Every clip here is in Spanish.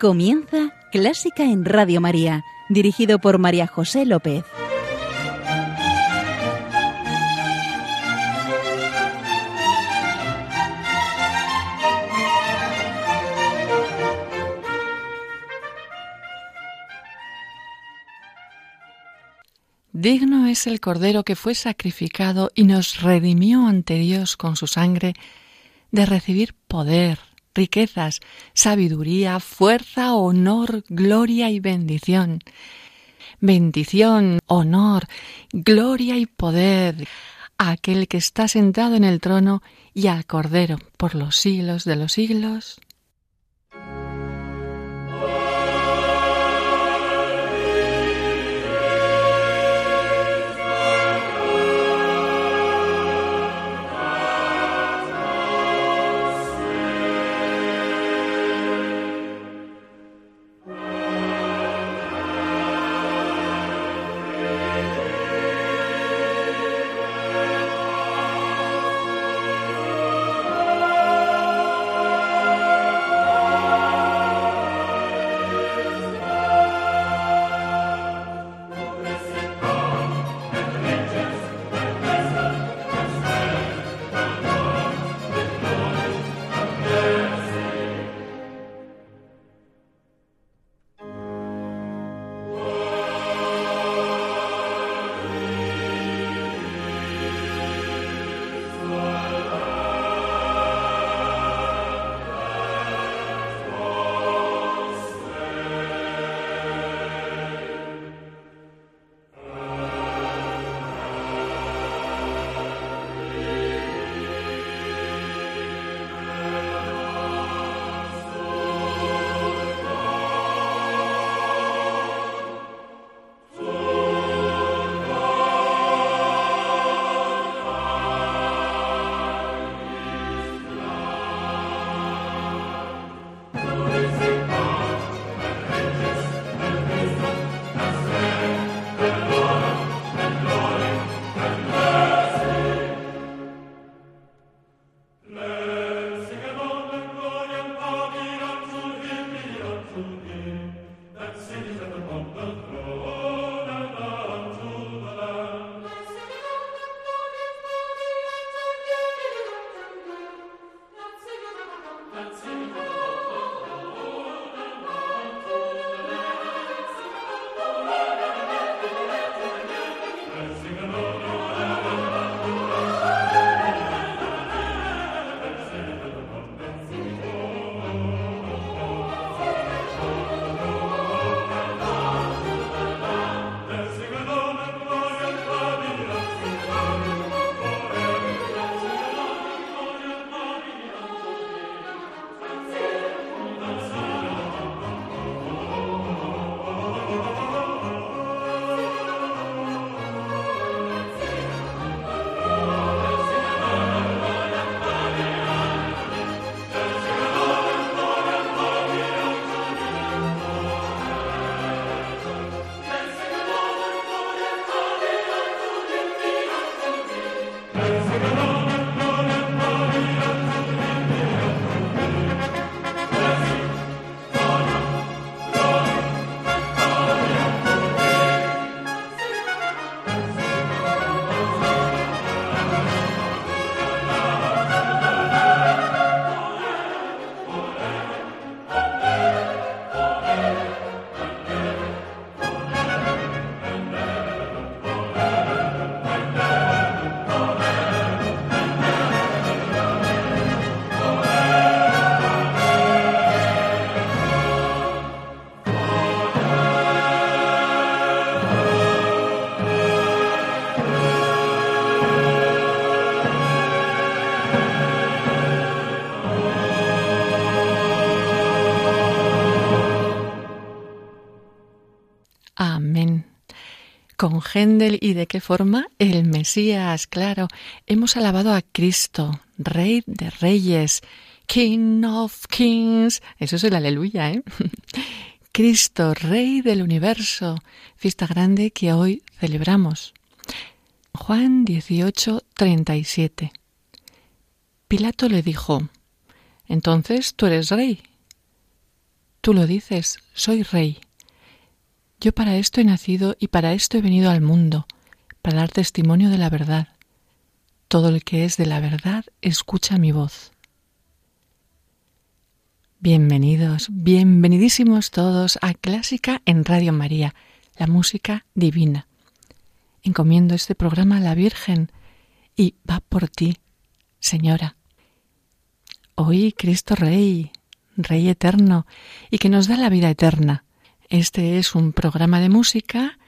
Comienza Clásica en Radio María, dirigido por María José López. Digno es el Cordero que fue sacrificado y nos redimió ante Dios con su sangre de recibir poder, riquezas, sabiduría, fuerza, honor, gloria y bendición. Bendición, honor, gloria y poder a aquel que está sentado en el trono y al Cordero por los siglos de los siglos. Y de qué forma el Mesías, claro. Hemos alabado a Cristo, Rey de Reyes, King of Kings. Eso es el aleluya, ¿eh? Cristo, Rey del universo, fiesta grande que hoy celebramos. Juan 18, 37. Pilato le dijo, Entonces tú eres rey. Tú lo dices, soy rey. Yo para esto he nacido y para esto he venido al mundo, para dar testimonio de la verdad. Todo el que es de la verdad escucha mi voz. Bienvenidos, bienvenidísimos todos a Clásica en Radio María, la música divina. Encomiendo este programa a la Virgen y va por ti, Señora. Hoy Cristo Rey, Rey eterno, y que nos da la vida eterna. Este es un programa de música,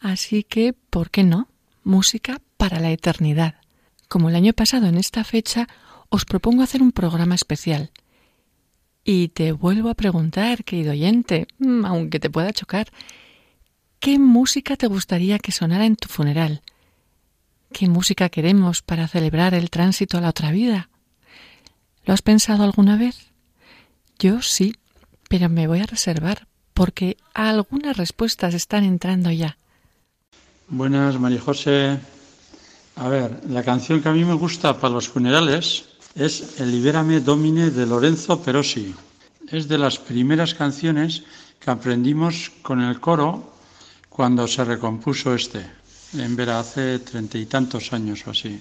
así que, ¿por qué no? Música para la eternidad. Como el año pasado en esta fecha, os propongo hacer un programa especial. Y te vuelvo a preguntar, querido oyente, mm, aunque te pueda chocar, ¿qué música te gustaría que sonara en tu funeral? ¿Qué música queremos para celebrar el tránsito a la otra vida? ¿Lo has pensado alguna vez? Yo sí, pero me voy a reservar porque algunas respuestas están entrando ya. Buenas, María José. A ver, la canción que a mí me gusta para los funerales es El Libérame Domine de Lorenzo Perosi. Es de las primeras canciones que aprendimos con el coro cuando se recompuso este, en Vera hace treinta y tantos años o así.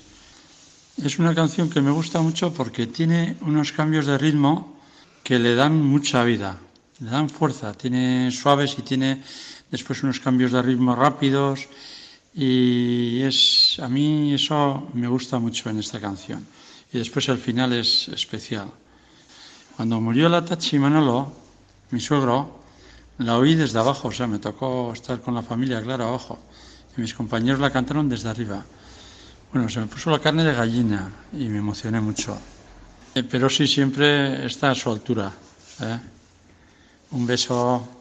Es una canción que me gusta mucho porque tiene unos cambios de ritmo que le dan mucha vida, le dan fuerza, tiene suaves y tiene después unos cambios de ritmo rápidos y es a mí eso me gusta mucho en esta canción. Y después el final es especial. Cuando murió la Tachi Manolo, mi suegro, la oí desde abajo, o sea, me tocó estar con la familia, claro, abajo. Y mis compañeros la cantaron desde arriba. Bueno, se me puso la carne de gallina y me emocioné mucho. Eh, pero sí siempre está a su altura. ¿eh? Un beso.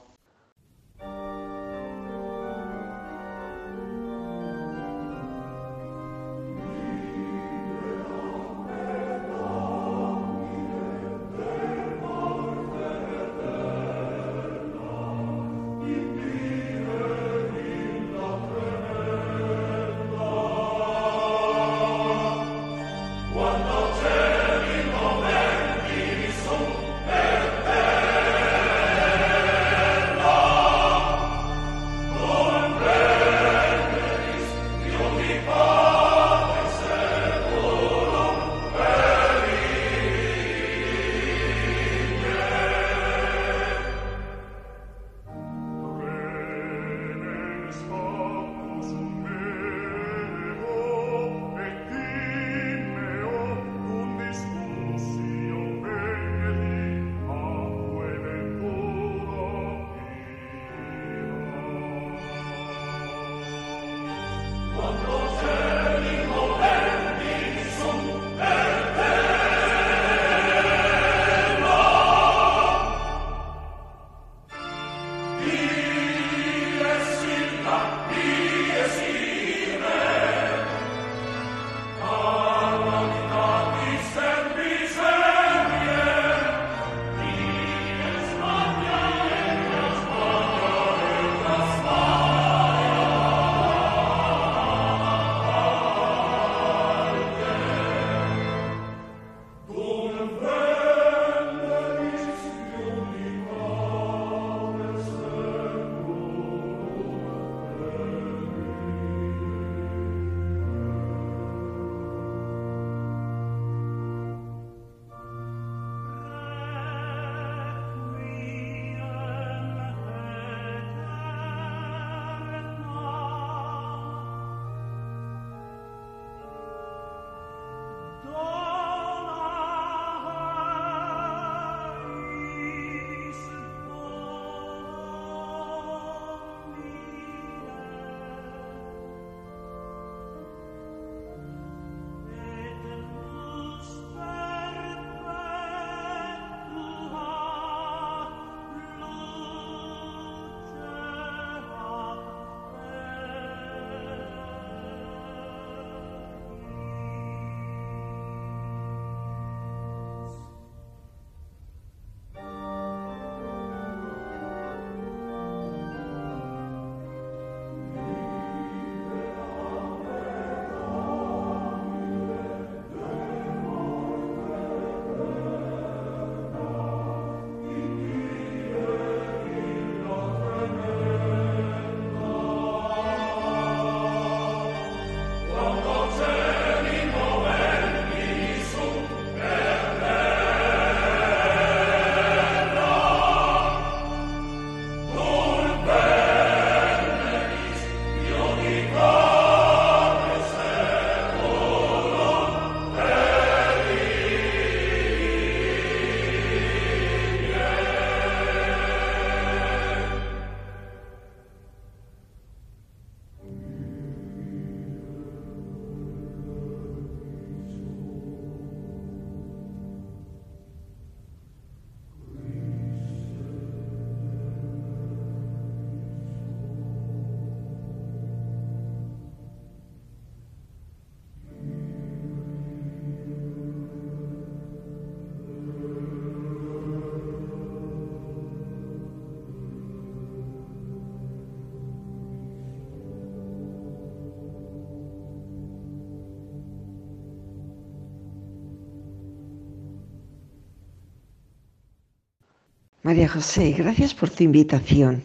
María José, gracias por tu invitación.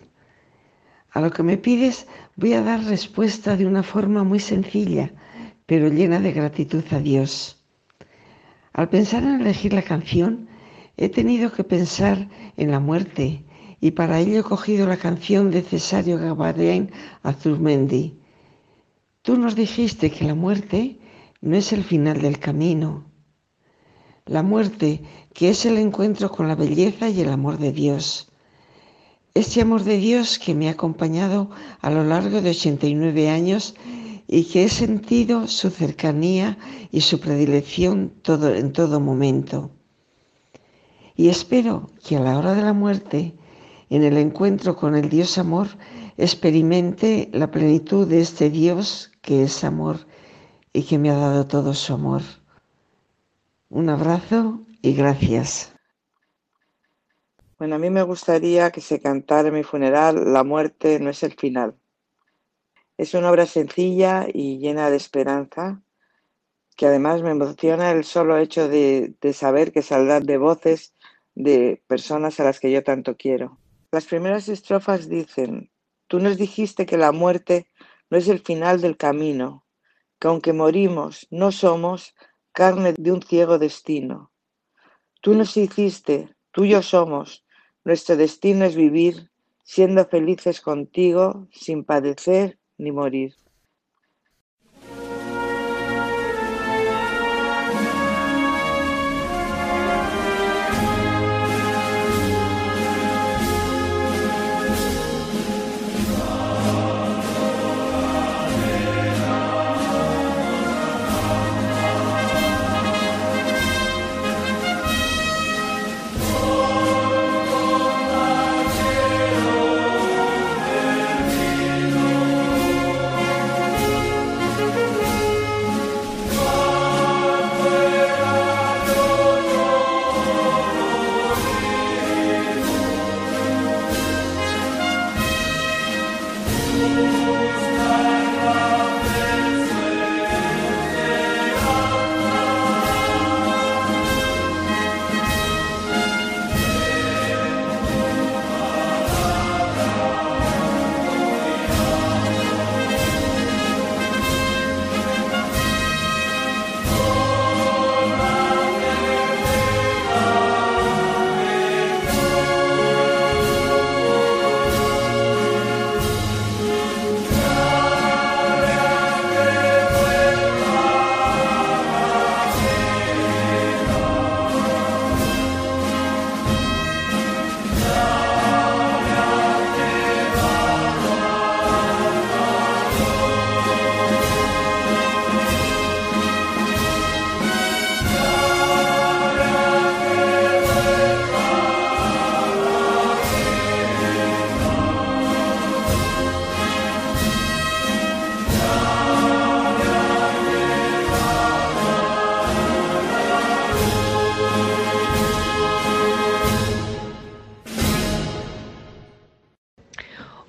A lo que me pides voy a dar respuesta de una forma muy sencilla, pero llena de gratitud a Dios. Al pensar en elegir la canción, he tenido que pensar en la muerte y para ello he cogido la canción de Cesario Gabarén Azurmendi. Tú nos dijiste que la muerte no es el final del camino. La muerte, que es el encuentro con la belleza y el amor de Dios. Ese amor de Dios que me ha acompañado a lo largo de 89 años y que he sentido su cercanía y su predilección todo, en todo momento. Y espero que a la hora de la muerte, en el encuentro con el Dios amor, experimente la plenitud de este Dios que es amor y que me ha dado todo su amor. Un abrazo y gracias. Bueno, a mí me gustaría que se cantara en mi funeral La muerte no es el final. Es una obra sencilla y llena de esperanza, que además me emociona el solo hecho de, de saber que saldrá de voces de personas a las que yo tanto quiero. Las primeras estrofas dicen, tú nos dijiste que la muerte no es el final del camino, que aunque morimos, no somos carne de un ciego destino. Tú nos hiciste, tuyos somos, nuestro destino es vivir, siendo felices contigo, sin padecer ni morir.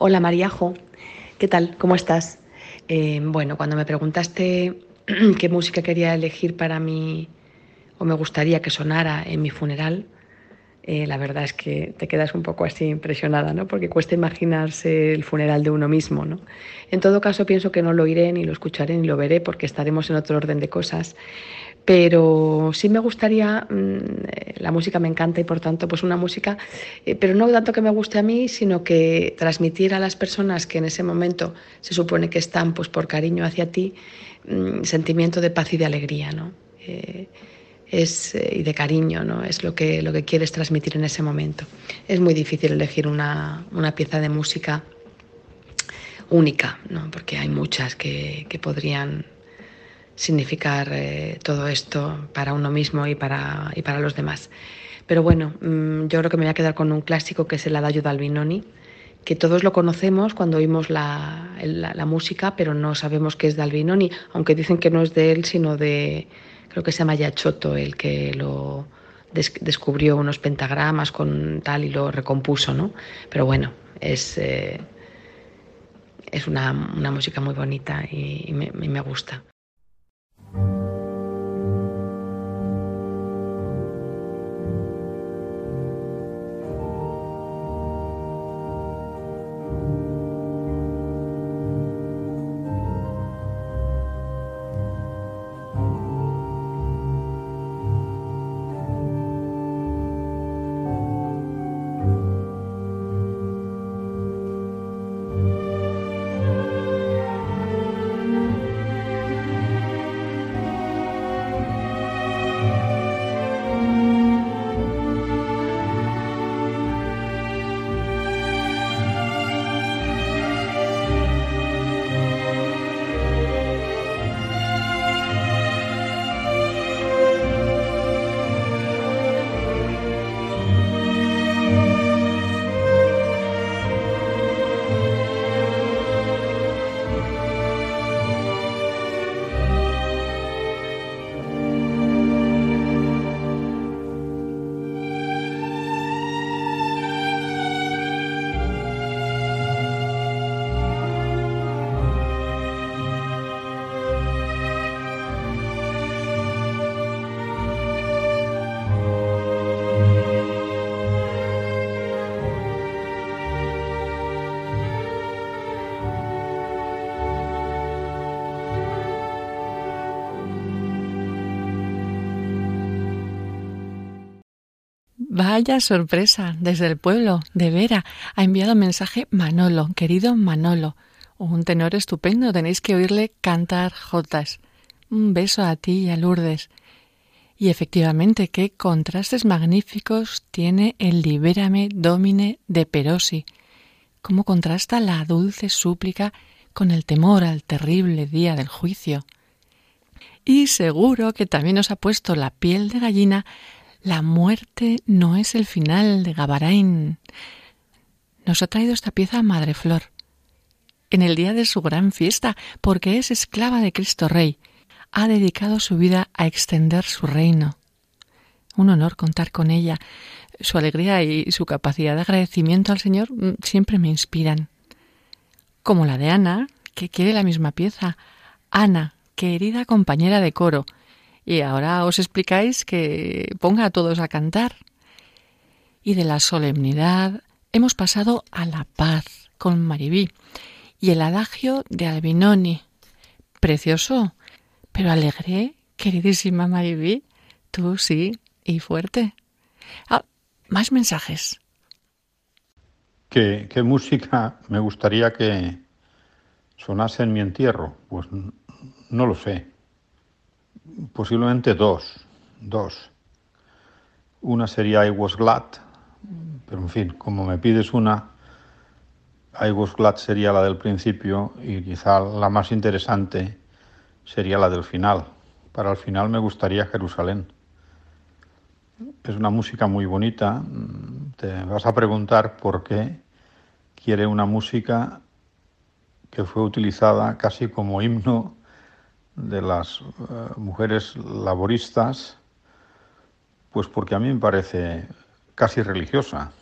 Hola Mariajo, ¿qué tal? ¿Cómo estás? Eh, bueno, cuando me preguntaste qué música quería elegir para mí o me gustaría que sonara en mi funeral, eh, la verdad es que te quedas un poco así impresionada, ¿no? Porque cuesta imaginarse el funeral de uno mismo, ¿no? En todo caso, pienso que no lo oiré, ni lo escucharé, ni lo veré, porque estaremos en otro orden de cosas pero sí me gustaría, mm, eh, la música me encanta y por tanto pues una música, eh, pero no tanto que me guste a mí, sino que transmitir a las personas que en ese momento se supone que están pues por cariño hacia ti, mm, sentimiento de paz y de alegría, ¿no? Eh, es, y de cariño, ¿no? Es lo que, lo que quieres transmitir en ese momento. Es muy difícil elegir una, una pieza de música única, ¿no? Porque hay muchas que, que podrían significar eh, todo esto para uno mismo y para, y para los demás. Pero bueno, mm, yo creo que me voy a quedar con un clásico que es el Adagio de Albinoni, que todos lo conocemos cuando oímos la, la, música, pero no sabemos que es de Albinoni, aunque dicen que no es de él, sino de, creo que se llama Yachoto, el que lo descubrió unos pentagramas con tal y lo recompuso, ¿no? Pero bueno, es, eh, es una, una, música muy bonita y, y me, me gusta. Sorpresa, desde el pueblo de Vera ha enviado mensaje Manolo, querido Manolo. Un tenor estupendo, tenéis que oírle cantar jotas. Un beso a ti y a Lourdes. Y efectivamente, qué contrastes magníficos tiene el Libérame Domine de Perosi. Cómo contrasta la dulce súplica con el temor al terrible día del juicio. Y seguro que también os ha puesto la piel de gallina la muerte no es el final de Gabarain. Nos ha traído esta pieza Madre Flor en el día de su gran fiesta, porque es esclava de Cristo Rey. Ha dedicado su vida a extender su reino. Un honor contar con ella. Su alegría y su capacidad de agradecimiento al Señor mm, siempre me inspiran. Como la de Ana, que quiere la misma pieza. Ana, querida compañera de coro, y ahora os explicáis que ponga a todos a cantar. Y de la solemnidad hemos pasado a la paz con Maribí y el adagio de Albinoni. Precioso, pero alegre, queridísima Maribí. Tú sí, y fuerte. Ah, más mensajes. ¿Qué, ¿Qué música me gustaría que sonase en mi entierro? Pues no lo sé posiblemente dos, dos. Una sería I Was Glad, pero en fin, como me pides una, I Was Glad sería la del principio y quizá la más interesante sería la del final. Para el final me gustaría Jerusalén. Es una música muy bonita. Te vas a preguntar por qué quiere una música que fue utilizada casi como himno de las eh, mujeres laboristas, pues porque a mí me parece casi religiosa.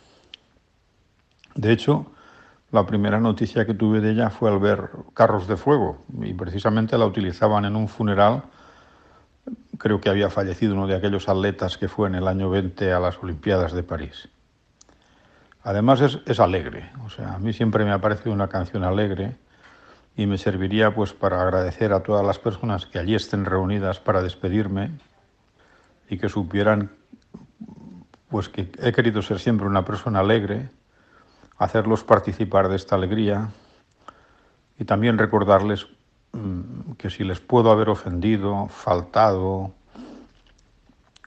De hecho, la primera noticia que tuve de ella fue al ver carros de fuego y precisamente la utilizaban en un funeral. Creo que había fallecido uno de aquellos atletas que fue en el año 20 a las Olimpiadas de París. Además es, es alegre, o sea, a mí siempre me ha parecido una canción alegre y me serviría pues para agradecer a todas las personas que allí estén reunidas para despedirme y que supieran pues que he querido ser siempre una persona alegre, hacerlos participar de esta alegría y también recordarles mm, que si les puedo haber ofendido, faltado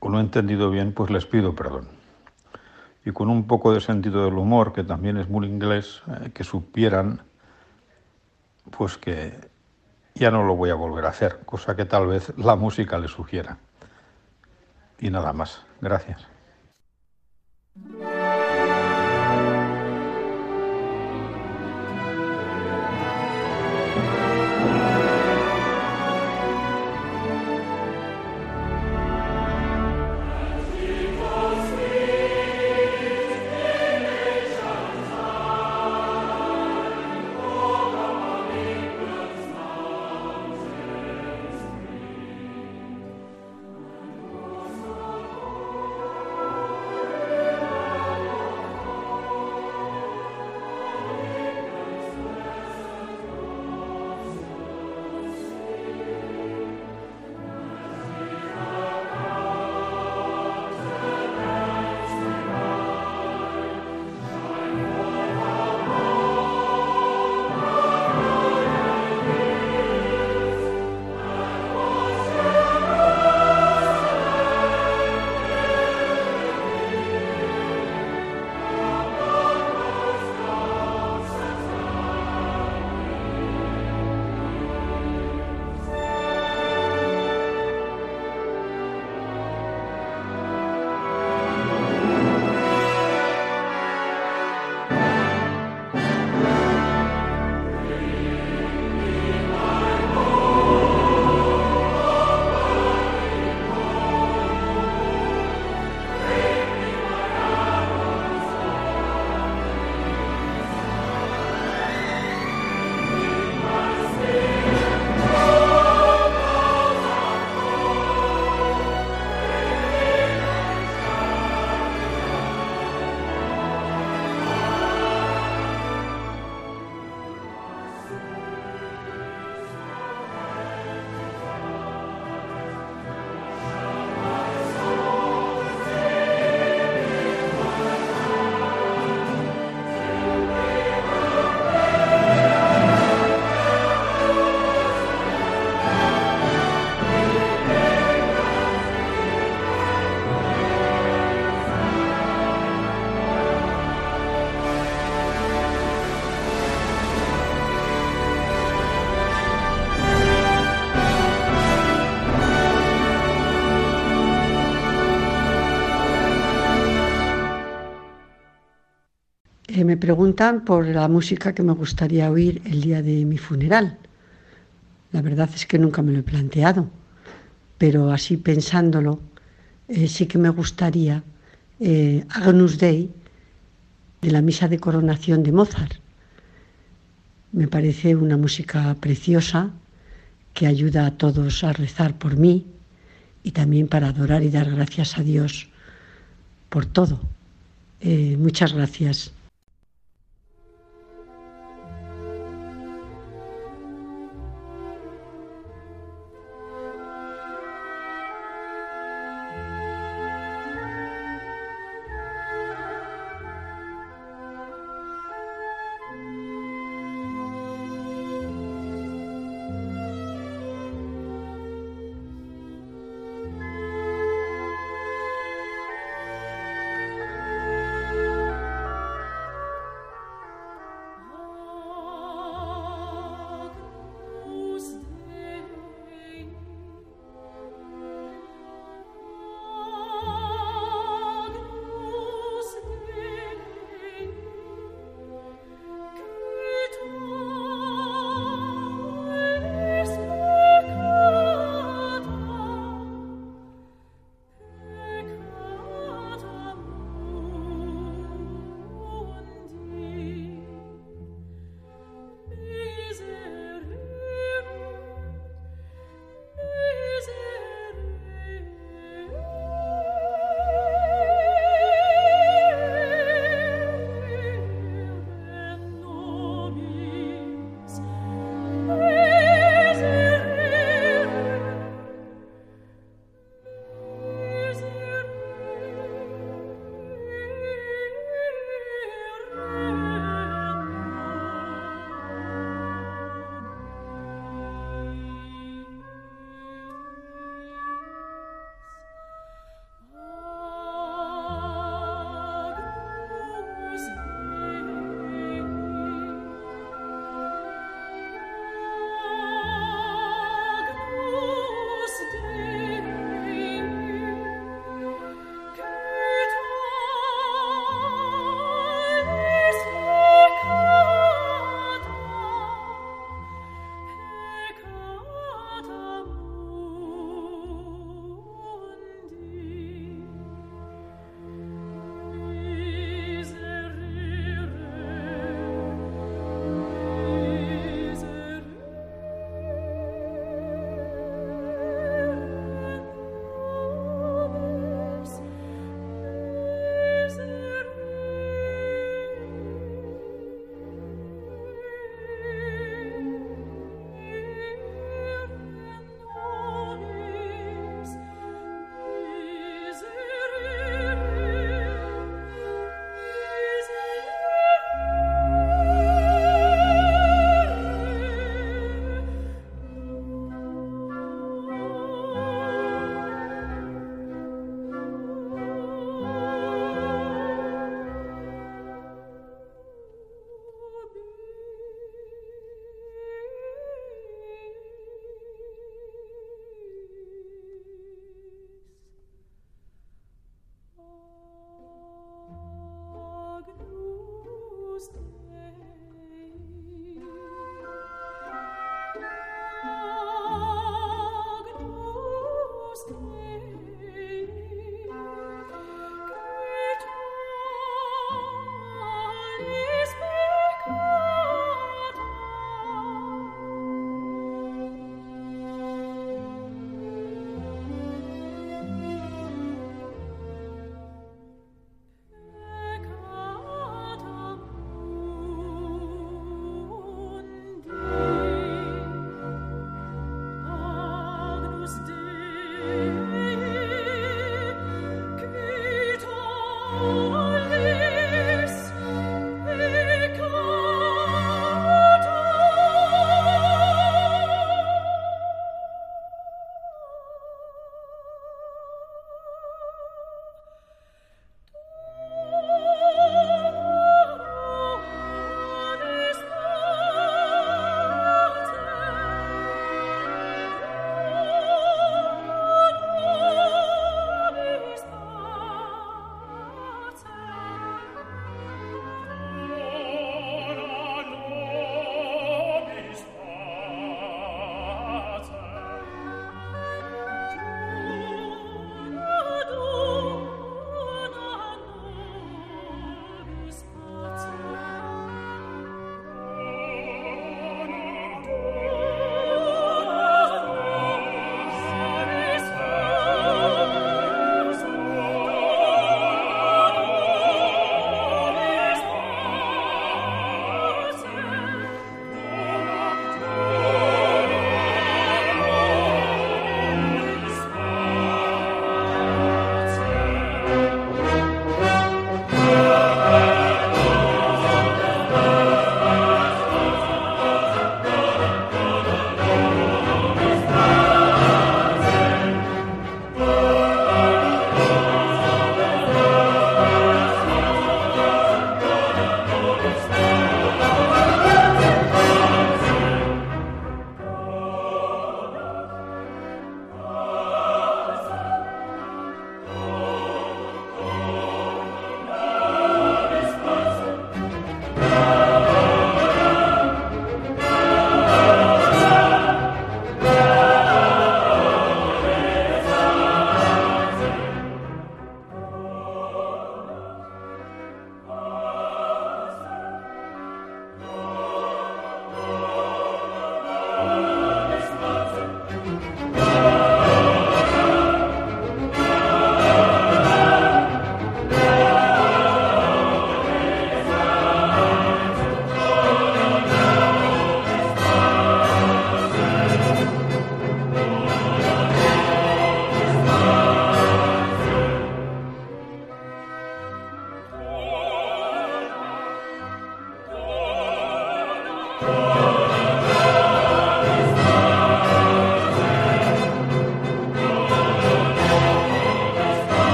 o no entendido bien, pues les pido perdón. Y con un poco de sentido del humor, que también es muy inglés, eh, que supieran pues que ya no lo voy a volver a hacer, cosa que tal vez la música le sugiera. Y nada más. Gracias. Preguntan por la música que me gustaría oír el día de mi funeral. La verdad es que nunca me lo he planteado, pero así pensándolo, eh, sí que me gustaría eh, Agnus Dei de la misa de coronación de Mozart. Me parece una música preciosa que ayuda a todos a rezar por mí y también para adorar y dar gracias a Dios por todo. Eh, muchas gracias.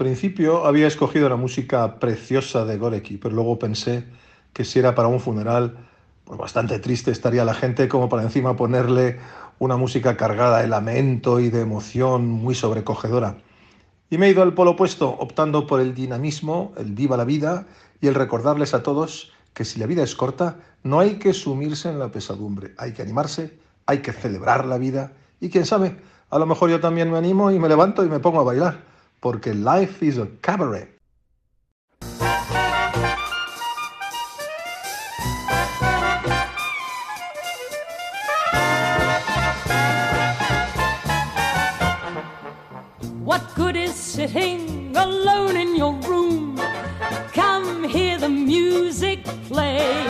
Principio había escogido la música preciosa de Gorecki, pero luego pensé que si era para un funeral, pues bastante triste estaría la gente como para encima ponerle una música cargada de lamento y de emoción muy sobrecogedora. Y me he ido al polo opuesto, optando por el dinamismo, el viva la vida y el recordarles a todos que si la vida es corta, no hay que sumirse en la pesadumbre, hay que animarse, hay que celebrar la vida y quién sabe, a lo mejor yo también me animo y me levanto y me pongo a bailar, porque life is a cabaret. What good is sitting alone in your room? Come hear the music play.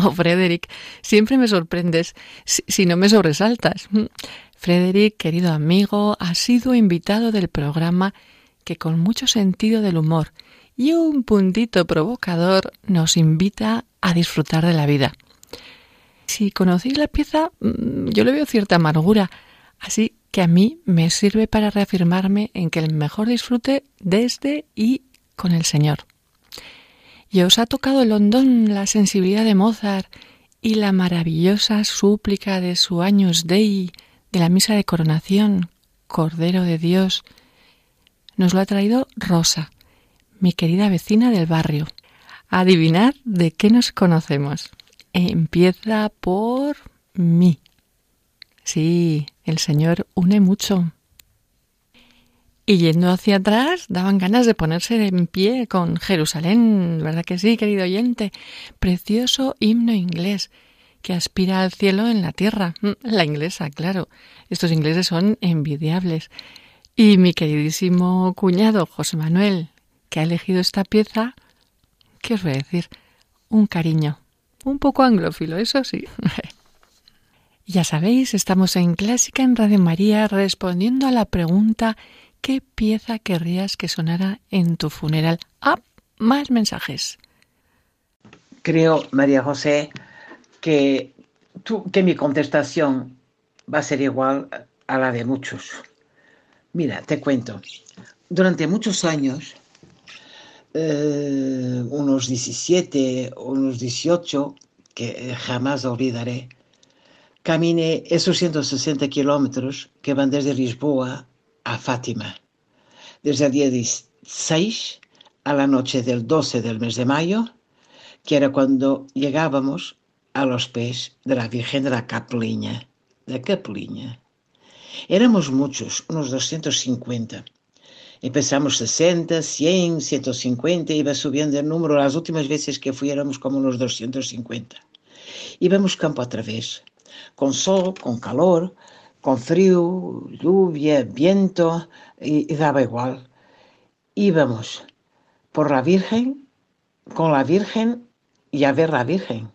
Oh, Frederick, siempre me sorprendes si, no me sobresaltas. Frederick, querido amigo, ha sido invitado del programa que con mucho sentido del humor y un puntito provocador nos invita a disfrutar de la vida. Si conocéis la pieza, mm, yo le veo cierta amargura, así que a mí me sirve para reafirmarme en que el mejor disfrute desde y con el Señor. Y os ha tocado el hondón la sensibilidad de Mozart y la maravillosa súplica de su Años Dei de la misa de coronación, Cordero de Dios. Nos lo ha traído Rosa, mi querida vecina del barrio. Adivinad de qué nos conocemos. Empieza por mí. Sí, el Señor une mucho. Y yendo hacia atrás, daban ganas de ponerse en pie con Jerusalén, ¿verdad que sí, querido oyente? Precioso himno inglés que aspira al cielo en la tierra. Mm, la inglesa, claro. Estos ingleses son envidiables. Y mi queridísimo cuñado, José Manuel, que ha elegido esta pieza, ¿qué os voy a decir? Un cariño. Un poco anglófilo, eso sí. ya sabéis, estamos en Clásica en Radio María respondiendo a la pregunta ¿Qué pieza querrías que sonara en tu funeral? Ah, más mensajes. Creo, María José, que, tú, que mi contestación va a ser igual a la de muchos. Mira, te cuento. Durante muchos años, eh, unos 17, unos 18, que jamás olvidaré, caminé esos 160 kilómetros que van desde Lisboa a Fátima. Desde el día 16 a la noche del 12 del mes de mayo, que era cuando llegábamos a los pies de la Virgen de la Capliña. De Capliña. Éramos muchos, unos 250. Empezamos 60, 100, 150, iba subiendo el número. Las últimas veces que fui éramos como unos 250. Íbamos campo a través, con sol, con calor, con frío, lluvia, viento, y, daba igual. Íbamos por la Virgen, con la Virgen y a ver la Virgen.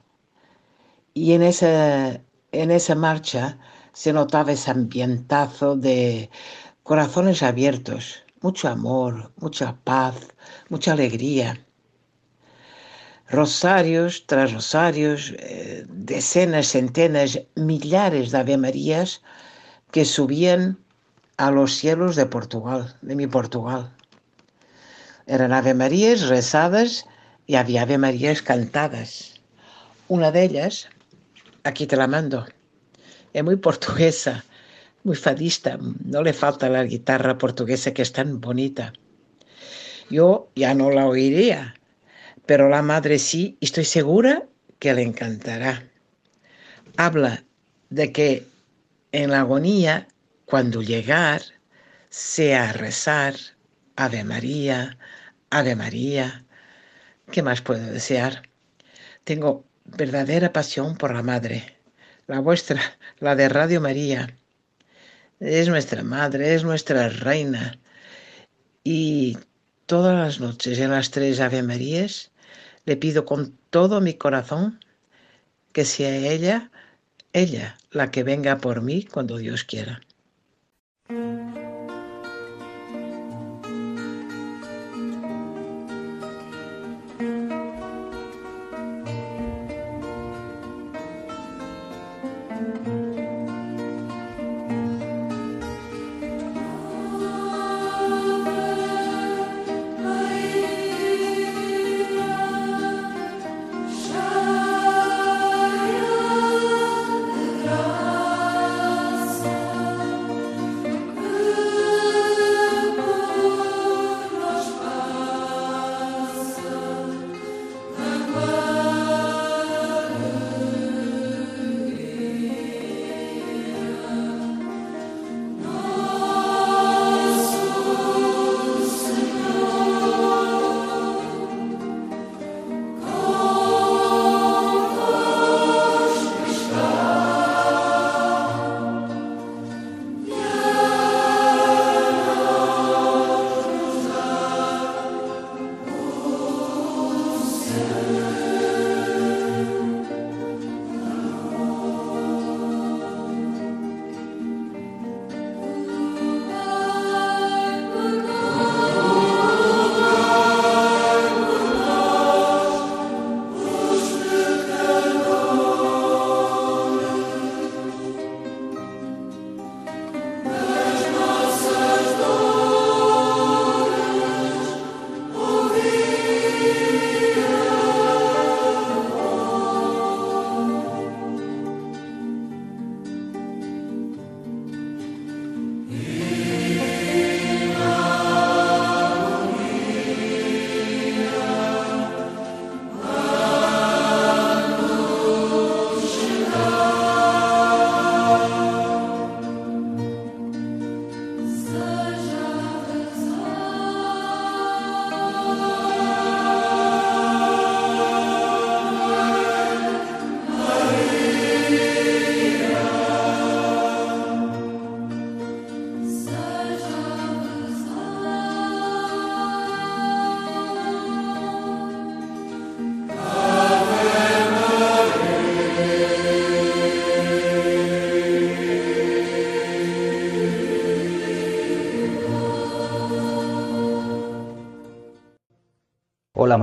Y en esa, en esa marcha se notaba ese ambientazo de corazones abiertos, mucho amor, mucha paz, mucha alegría. Rosarios tras rosarios, eh, decenas, centenas, millares de Ave Marías que subían a los cielos de Portugal, de mi Portugal. Eran Ave Marías rezadas y había Ave Marías cantadas. Una de ellas, aquí te la mando, es muy portuguesa, muy fadista, no le falta la guitarra portuguesa que es tan bonita. Yo ya no la oiría, pero la madre sí, estoy segura que le encantará. Habla de que en la agonía, cuando llegar, sea rezar, Ave María, Ave María. ¿Qué más puedo desear? Tengo verdadera pasión por la Madre, la vuestra, la de Radio María. Es nuestra Madre, es nuestra Reina. Y todas las noches en las tres Ave Marías le pido con todo mi corazón que sea ella, ella, la que venga por mí cuando Dios quiera.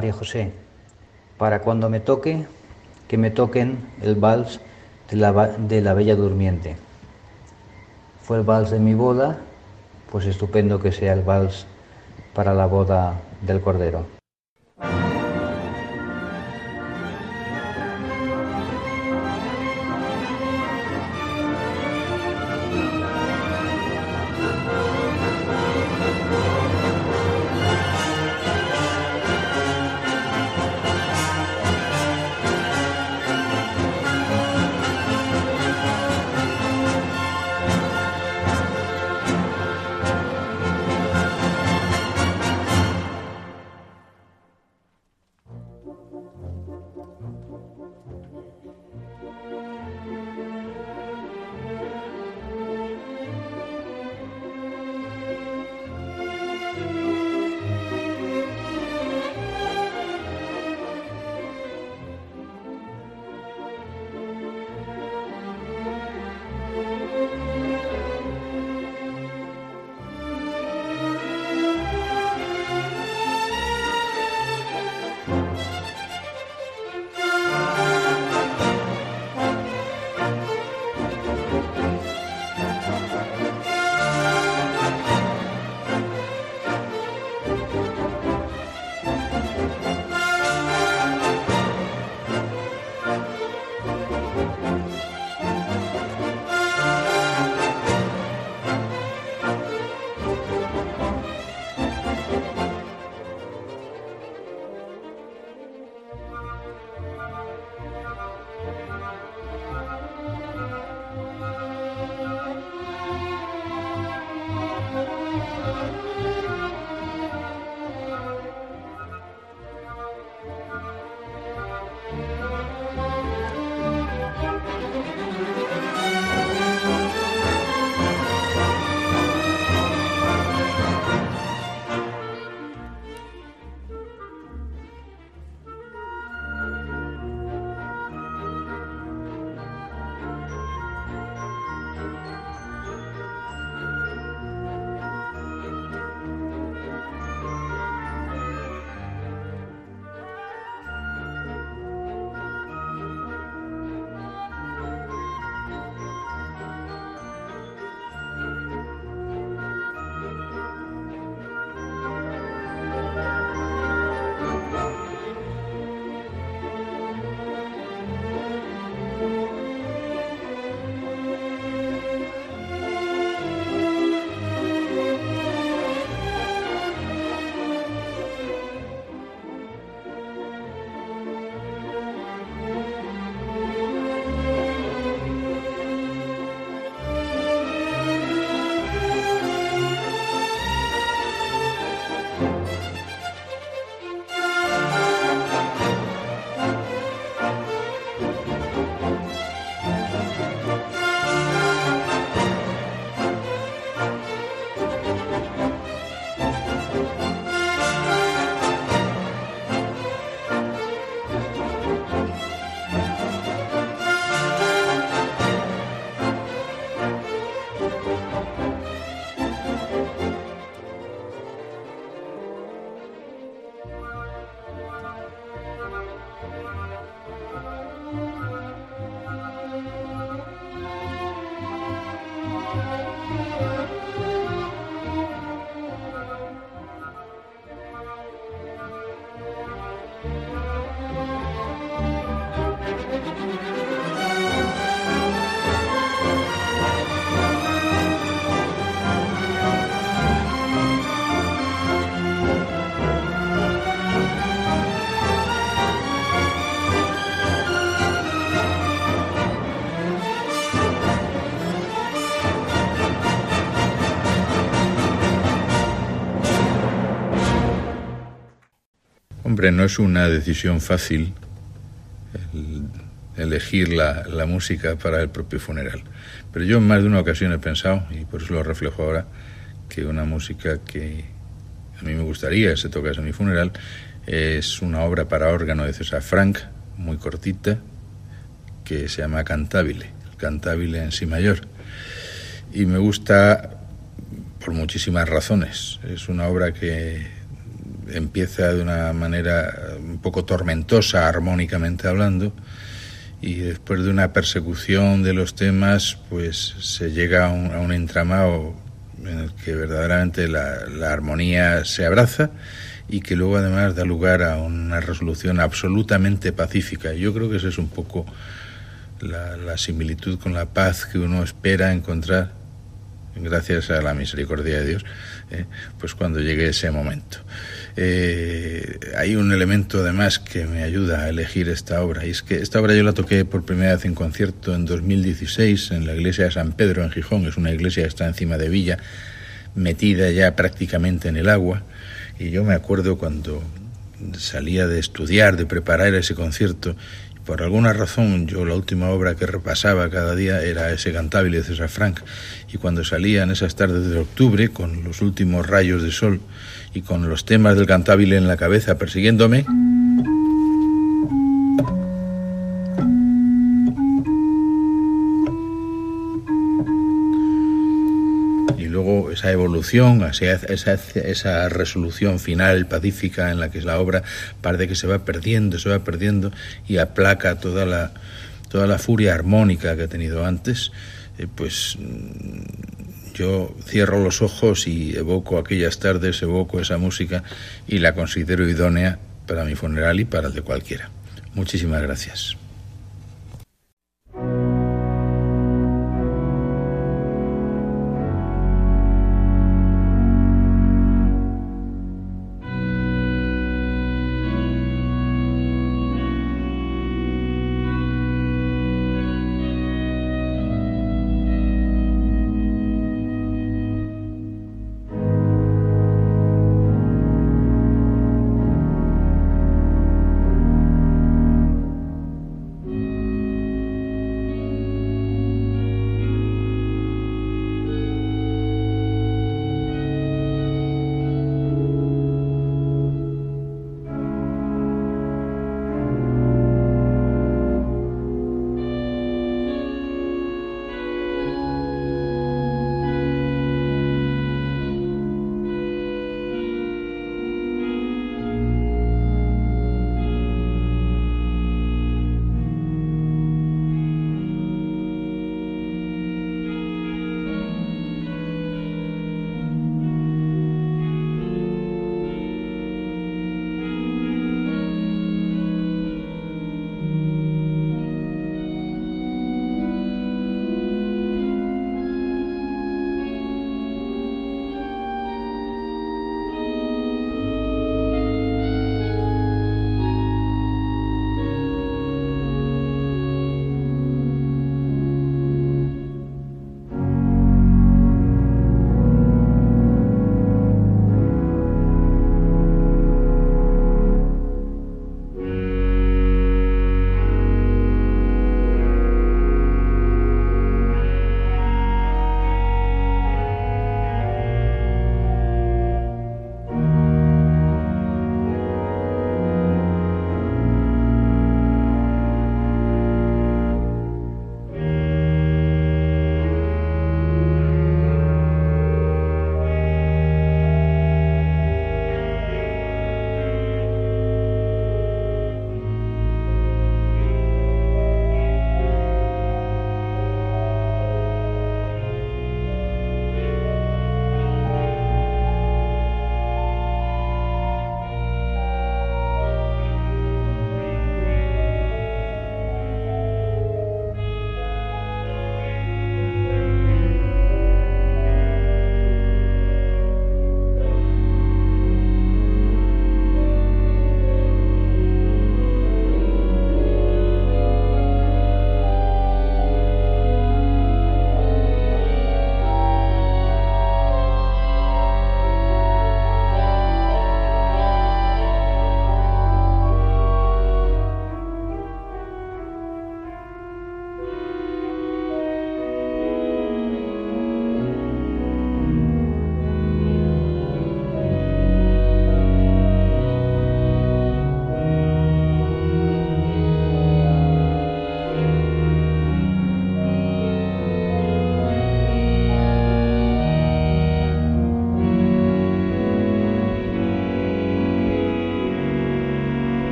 María José, para cuando me toque, que me toquen el vals de la, de la Bella Durmiente. Fue el vals de mi boda, pues estupendo que sea el vals para la boda del Cordero. No es una decisión fácil elegir la, la, música para el propio funeral. Pero yo en más de una ocasión he pensado, y por eso lo reflejo ahora, que una música que a mí me gustaría que se tocase en mi funeral es una obra para órgano de César Frank, muy cortita, que se llama Cantabile, Cantabile en sí mayor. Y me gusta por muchísimas razones. Es una obra que empieza de una manera un poco tormentosa, armónicamente hablando, y después de una persecución de los temas, pues se llega a un, entramado en el que verdaderamente la, armonía se abraza y que luego además da lugar a una resolución absolutamente pacífica. Yo creo que esa es un poco la similitud con la paz que uno espera encontrar gracias a la misericordia de Dios, eh, pues cuando llegue ese momento. Eh, hay un elemento además que me ayuda a elegir esta obra, y es que esta obra yo la toqué por primera vez en concierto en 2016 en la iglesia de San Pedro en Gijón, es una iglesia que está encima de Villa, metida ya prácticamente en el agua, y yo me acuerdo cuando salía de estudiar, de preparar ese concierto, por alguna razón yo la última obra que repasaba cada día era ese cantabile de César Frank y cuando salía en esas tardes de octubre con los últimos rayos de sol y con los temas del cantabile en la cabeza persiguiéndome esa evolución, esa, esa, esa resolución final pacífica en la que es la obra parece que se va perdiendo, se va perdiendo y aplaca toda la, toda la furia armónica que ha tenido antes, eh, pues mm, yo cierro los ojos y evoco aquellas tardes, evoco esa música y la considero idónea para mi funeral y para el de cualquiera. Muchísimas gracias.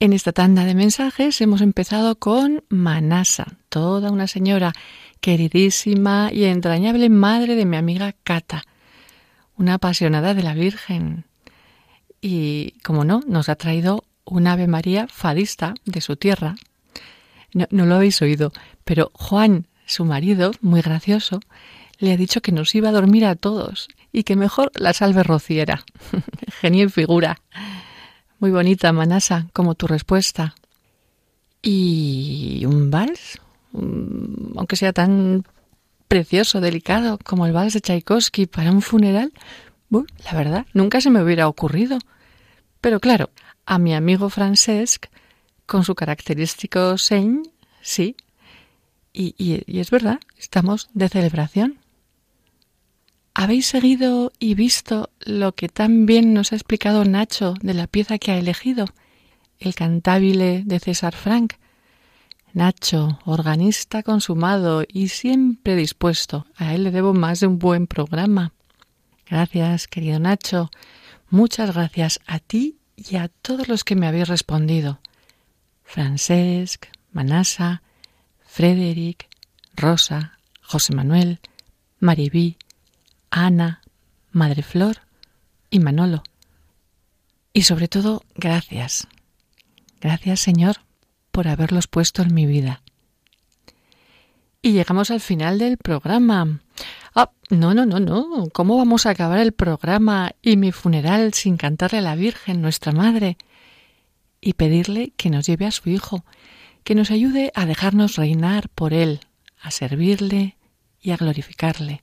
En esta tanda de mensajes hemos empezado con Manasa, toda una señora queridísima y entrañable madre de mi amiga Cata, una apasionada de la Virgen. Y, como no, nos ha traído un Ave María fadista de su tierra. No, lo habéis oído, pero Juan, su marido, muy gracioso, le ha dicho que nos iba a dormir a todos y que mejor la salve rociera. Genial figura. Muy bonita, Manasa, como tu respuesta. ¿Y un vals? Aunque sea tan precioso, delicado como el vals de Tchaikovsky para un funeral, la verdad, nunca se me hubiera ocurrido. Pero claro, a mi amigo Francesc, con su característico sein, sí. Y, y es verdad, estamos de celebración. ¿Habéis seguido y visto lo que tan bien nos ha explicado Nacho de la pieza que ha elegido? El cantabile de César Frank. Nacho, organista consumado y siempre dispuesto. A él le debo más de un buen programa. Gracias, querido Nacho. Muchas gracias a ti y a todos los que me habéis respondido. Francesc, Manasa, Frederick, Rosa, José Manuel, Maribí, Ana, Madre Flor y Manolo. Y sobre todo, gracias. Gracias, Señor, por haberlos puesto en mi vida. Y llegamos al final del programa. Ah, no, no, no, no. ¿Cómo vamos a acabar el programa y mi funeral sin cantarle a la Virgen, nuestra Madre? Y pedirle que nos lleve a su Hijo, que nos ayude a dejarnos reinar por Él, a servirle y a glorificarle.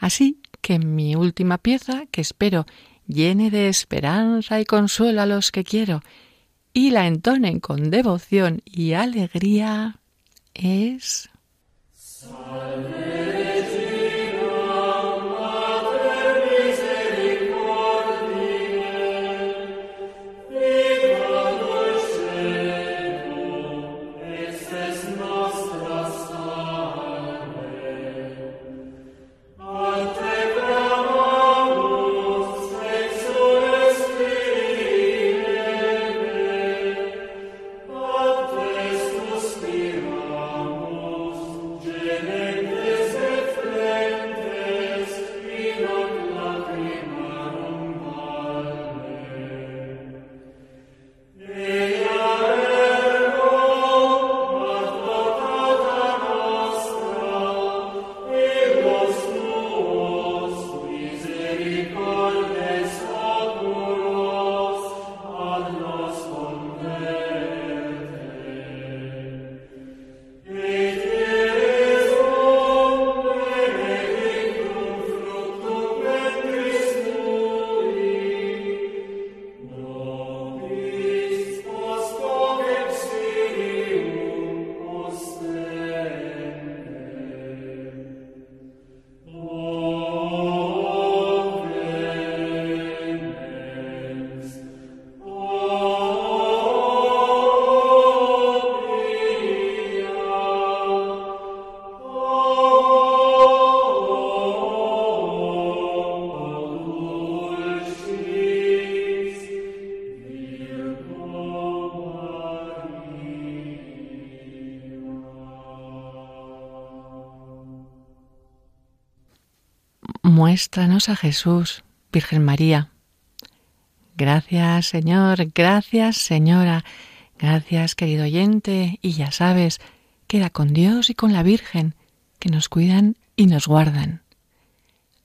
Así que mi última pieza, que espero llene de esperanza y consuelo a los que quiero, y la entonen con devoción y alegría, es... a Jesús, Virgen María. Gracias, Señor, gracias, Señora, gracias, querido oyente, y ya sabes, queda con Dios y con la Virgen, que nos cuidan y nos guardan.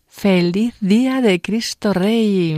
Feliz día de Cristo Rey.